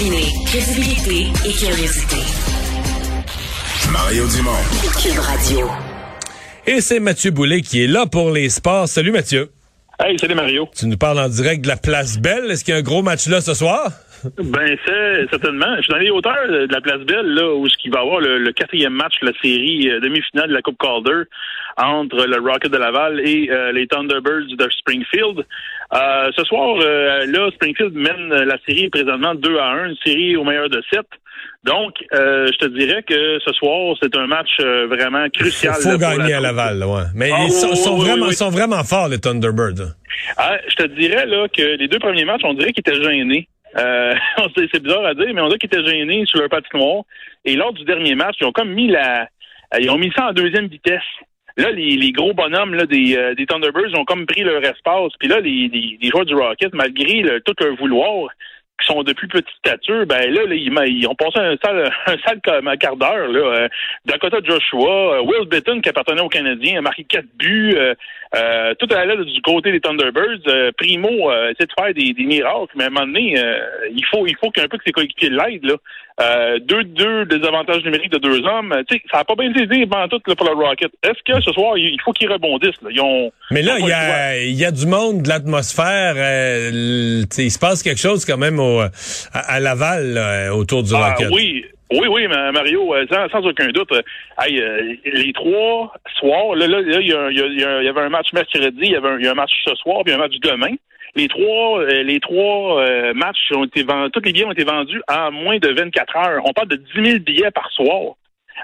Combiner crédibilité et curiosité. Mario Dumont. Cube Radio. Et c'est Mathieu Boulet qui est là pour les sports. Salut Mathieu. Hey, salut Mario. Tu nous parles en direct de la Place Belle. Est-ce qu'il y a un gros match là ce soir? Ben, c'est certainement. Je suis dans les hauteurs de la Place Belle, là, où ce qui va avoir le, quatrième match de la série euh, demi-finale de la Coupe Calder entre le Rocket de Laval et euh, les Thunderbirds de Springfield. Euh, ce soir, là, Springfield mène la série présentement 2 à 1, une série au meilleur de 7. Donc, je te dirais que ce soir, c'est un match vraiment crucial. Il faut gagner à Laval, ouais. Mais ah, ils sont, vraiment, sont vraiment forts, les Thunderbirds. Ah, je te dirais là que les deux premiers matchs, on dirait qu'ils étaient gênés. Euh, c'est bizarre à dire, mais on dirait qu'ils étaient gênés sur leur patinoire. Et lors du dernier match, ils ont comme mis la, ils ont mis ça en deuxième vitesse. Là, les, gros bonhommes là, des, euh, des Thunderbirds ont comme pris leur espace. Puis là, les, les, joueurs du Rocket, malgré tout leur vouloir, qui sont de plus petite stature, ben là, ils, ont passé un sale, un sale quart d'heure. Là. Euh, Dakota Joshua, euh, Will Bitton, qui appartenait aux Canadiens, a marqué quatre buts. Euh, euh tout à l'heure du côté des Thunderbirds. Primo essaie de faire des, des, miracles, mais à un moment donné, il faut il faut qu'un peu que ses coéquipiers l'aident. Là. Euh, deux, deux désavantages numériques de deux hommes. Tu sais, ça n'a pas bien été pendant tout là, pour le Rocket. Est-ce que ce soir, il faut qu'ils rebondissent? Là? Ils ont, Mais là, il y a, y a du monde, de l'atmosphère. Euh, il se passe quelque chose quand même au, à, Laval autour du ah, Rocket. Oui. Oui, oui, Mario, euh, sans, aucun doute. Hey, les trois soirs, là, là, il y, y, avait un match mercredi, il y avait un, y a un match ce soir, puis un match demain. Les trois, euh, les trois euh, matchs ont été vendus, tous les billets ont été vendus en moins de 24 heures. On parle de 10 000 billets par soir.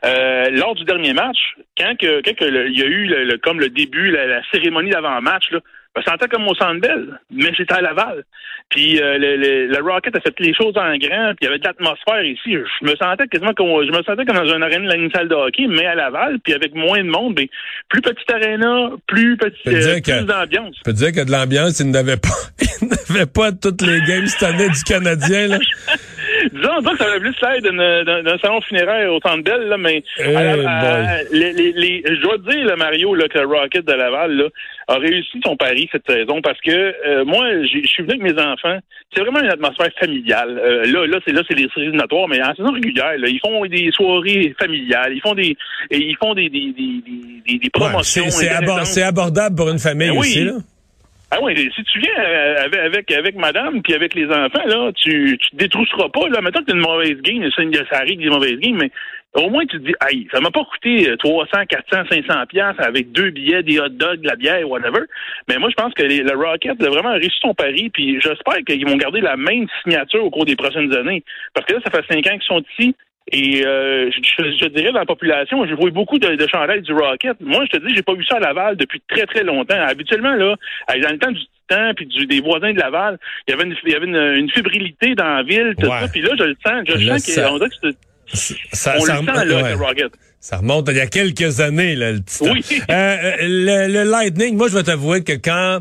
Euh, lors du dernier match, quand, que, quand il y a eu le, comme le début, la, la cérémonie d'avant-match, je me sentais comme au Centre Bell, mais j'étais à Laval. Puis euh, le, le, Rocket a fait les choses en grand, puis il y avait de l'atmosphère ici. Je me sentais quasiment comme je me sentais comme dans une arène de la salle de hockey, mais à Laval, puis avec moins de monde, mais plus petite aréna, plus petit euh, plus d'ambiance. Je peux dire que de l'ambiance, il n'avait pas il n'avait pas toutes les games cette année du Canadien là. Disons, que ça avait plus l'air d'un salon funéraire au Centre Bell, là, mais eh les, les, les, je dois te dire, le Mario, là, que le Rocket de Laval là, a réussi son pari cette saison parce que euh, moi, je suis venu avec mes enfants. C'est vraiment une atmosphère familiale. Euh, là, là, c'est là, c'est les séries éliminatoires, mais en saison régulière, là, ils font des soirées familiales, ils font des, ils font des, des, des, des, promotions. c'est abordable pour une famille ben aussi, là. Ah oui, si tu viens euh, avec, avec, madame puis avec les enfants, là, tu, tu te détrousseras pas. Là. Maintenant que tu une mauvaise game, ça arrive des mauvaises games, mais au moins tu te dis, aïe, ça m'a pas coûté 300, 400, 500 pièces avec deux billets, des hot dogs, de la bière, whatever. Mais moi, je pense que le Rocket a vraiment réussi son pari, puis j'espère qu'ils vont garder la même signature au cours des prochaines années. Parce que là, ça fait cinq ans qu'ils sont ici. Et euh, je, dirais dans la population, je vois beaucoup de, de chandelles du Rocket. Moi, je te dis, j'ai pas vu ça à Laval depuis très très longtemps. Habituellement, là, dans le temps du temps puis du, des voisins de Laval, il y avait une, il y avait une, fébrilité dans la ville, tout ça. Puis là, je le sens, je sens qu'on dirait que ça, on ça, le sent, là, le Rocket. Ça remonte il y a quelques années, là, le Oui. Euh, euh, le, le Lightning, moi, je vais t'avouer que quand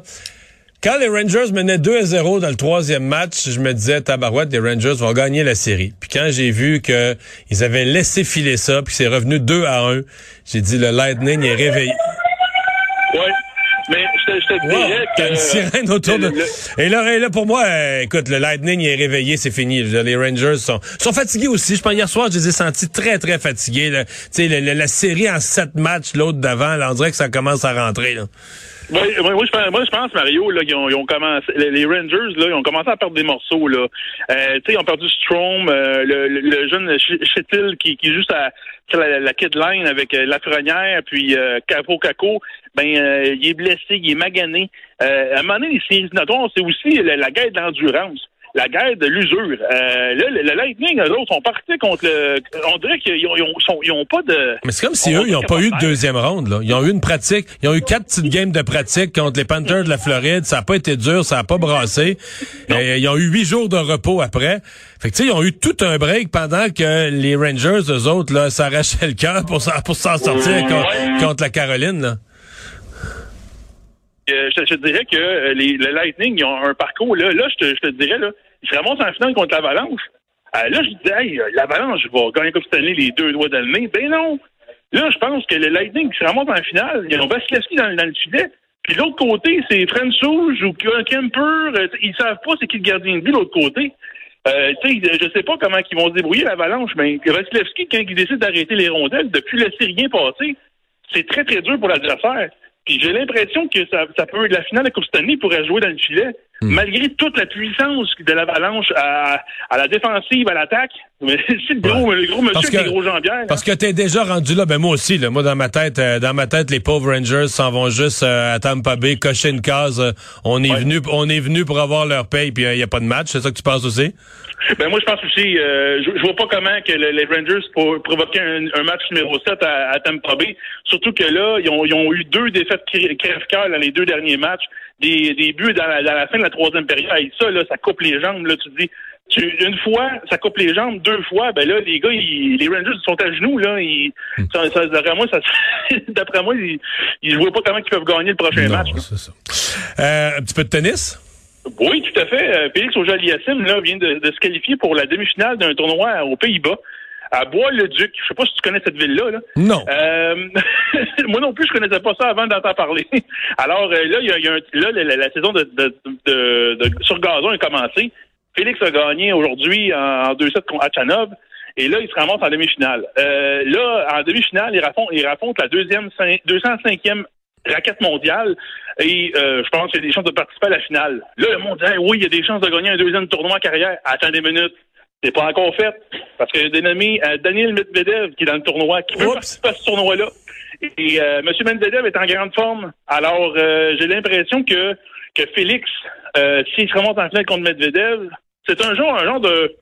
quand les Rangers menaient 2 à 0 dans le troisième match, je me disais, tabarouette, les Rangers vont gagner la série. Puis quand j'ai vu que ils avaient laissé filer ça, puis c'est revenu 2 à 1, j'ai dit, le Lightning est réveillé. Oui. Mais je te, je te dirais que... une sirène autour de... Et là, et là, pour moi, euh, écoute, le Lightning est réveillé, c'est fini. Les Rangers sont, sont fatigués aussi. Je pense hier soir, je les ai sentis très, très fatigués. Tu sais, la, la, série en sept matchs, l'autre d'avant, on dirait que ça commence à rentrer. Là. Moi, moi, je pense, moi, je pense, Mario, là, ils ont, ils ont commencé, les, Rangers, là, ils ont commencé à perdre des morceaux, là. Euh, tu sais, ils ont perdu Strom, euh, le, le, jeune Chetil qui, qui juste à, la, la kid line avec euh, Lafrenière, puis euh, Capo Caco, ben, euh, il est blessé, il est magané. à un moment donné, les c'est aussi la, la guerre de l'endurance la guerre de l'usure. Euh, là, le, Lightning, eux autres, sont partis contre le... On dirait qu'ils n'ont pas de... Mais c'est comme si eux, ils n'ont pas eu de deuxième ronde. Là. Ils ont eu une pratique. Ils ont eu quatre petites games de pratique contre les Panthers de la Floride. Ça n'a pas été dur, ça n'a pas brassé. Et, ils ont eu huit jours de repos après. Fait que, tu sais, ils ont eu tout un break pendant que les Rangers, eux autres, là, s'arrachaient le cœur pour, pour s'en sortir contre, la Caroline, là. Je, te dirais que euh, les, le Lightning, ont un parcours, là, là je, te, je dirais, là, ils se remontent en finale contre l'Avalanche. Euh, là, je disais, hey, euh, l'Avalanche va gagner cette année les deux doigts dans le nez. Ben non! Là, je pense que le Lightning se remonte en finale. Ils ont Vasilevski dans, dans le filet. Puis l'autre côté, c'est Souge ou Kemper. Ils savent pas c'est qui le gardien de but l'autre côté. Euh, je sais pas comment ils vont se débrouiller l'avalanche, mais Vasilevski, quand il décide d'arrêter les rondelles, depuis le rien passé, c'est très, très dur pour l'adversaire. Puis j'ai l'impression que ça, ça peut, la finale de Coupe Stanley pourrait jouer dans le filet. Hmm. Malgré toute la puissance de l'avalanche à, à, la défensive, à l'attaque, mais c'est le gros, le gros monsieur avec les gros jambières. Parce que t'es déjà rendu là, ben moi aussi, là, moi dans ma tête, euh, dans ma tête, les pauvres Rangers s'en vont juste euh, à Tampa Bay, cocher une case. Euh, on est venu, on est venu pour avoir leur paye, puis il n'y a pas de match. C'est ça que tu penses aussi? Ben moi je pense aussi, je, je, vois pas comment que les Rangers pour provoquer un, match numéro 7 à, Tampa Bay. Surtout que là, ils ont, ils ont eu deux défaites crève-cœur dans les deux derniers matchs des, des buts dans la, dans la, fin de la troisième période. Et ça, là, ça coupe les jambes. Là, tu te dis, une fois, ça coupe les jambes. Deux fois, ben là, les gars, ils, les Rangers sont à genoux. Là, ils, hmm. ça, ça, d'après moi, ça, d'après moi, ils, ils voient pas comment ils peuvent gagner le prochain match. C'est ça. Euh, un petit peu de tennis? Oui, tout à fait. Euh, Félix auger là, vient de, de, se qualifier pour la demi-finale d'un tournoi aux Pays-Bas à Bois-le-Duc. Je sais pas si tu connais cette ville-là. Non. Euh, moi non plus, je connaissais pas ça avant d'entendre parler. Alors euh, là, il y a, un, là la, saison de, de, de, sur gazon a commencé. Félix a gagné aujourd'hui en, 2-7 contre Achanov. Et là, il se ramasse en demi-finale. Euh, là, en demi-finale, il raconte, il raconte la deuxième 205e raquette mondiale. Et je pense qu'il y a des chances de participer à la finale. Là, le monde dit oui, il y a des chances de gagner un deuxième tournoi en carrière. Attendez une minute. C'est pas encore fait. Parce que dénommé euh, Daniel Medvedev, qui est dans le tournoi, qui veut participer à ce tournoi-là. Et euh, M. Medvedev est en grande forme. Alors, euh, j'ai l'impression que, que Félix, euh, s'il se remonte en finale contre Medvedev, c'est un genre, un genre de,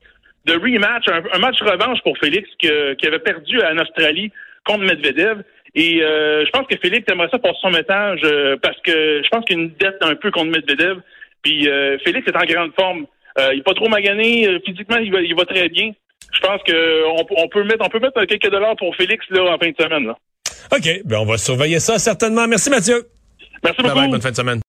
de rematch, un, match revanche pour Félix qui avait perdu en Australie contre Medvedev. Et je pense que Félix aimerait ça pour son message parce que je pense qu'il y a une dette un peu contre Medvedev. Puis Félix est en grande forme. Euh, il n'est pas trop magané. Euh, physiquement, il va, il va très bien. Je pense qu'on on peut mettre on peut mettre quelques dollars pour Félix là, en fin de semaine. Là. OK. Ben on va surveiller ça certainement. Merci Mathieu. Merci beaucoup. bonne fin de semaine.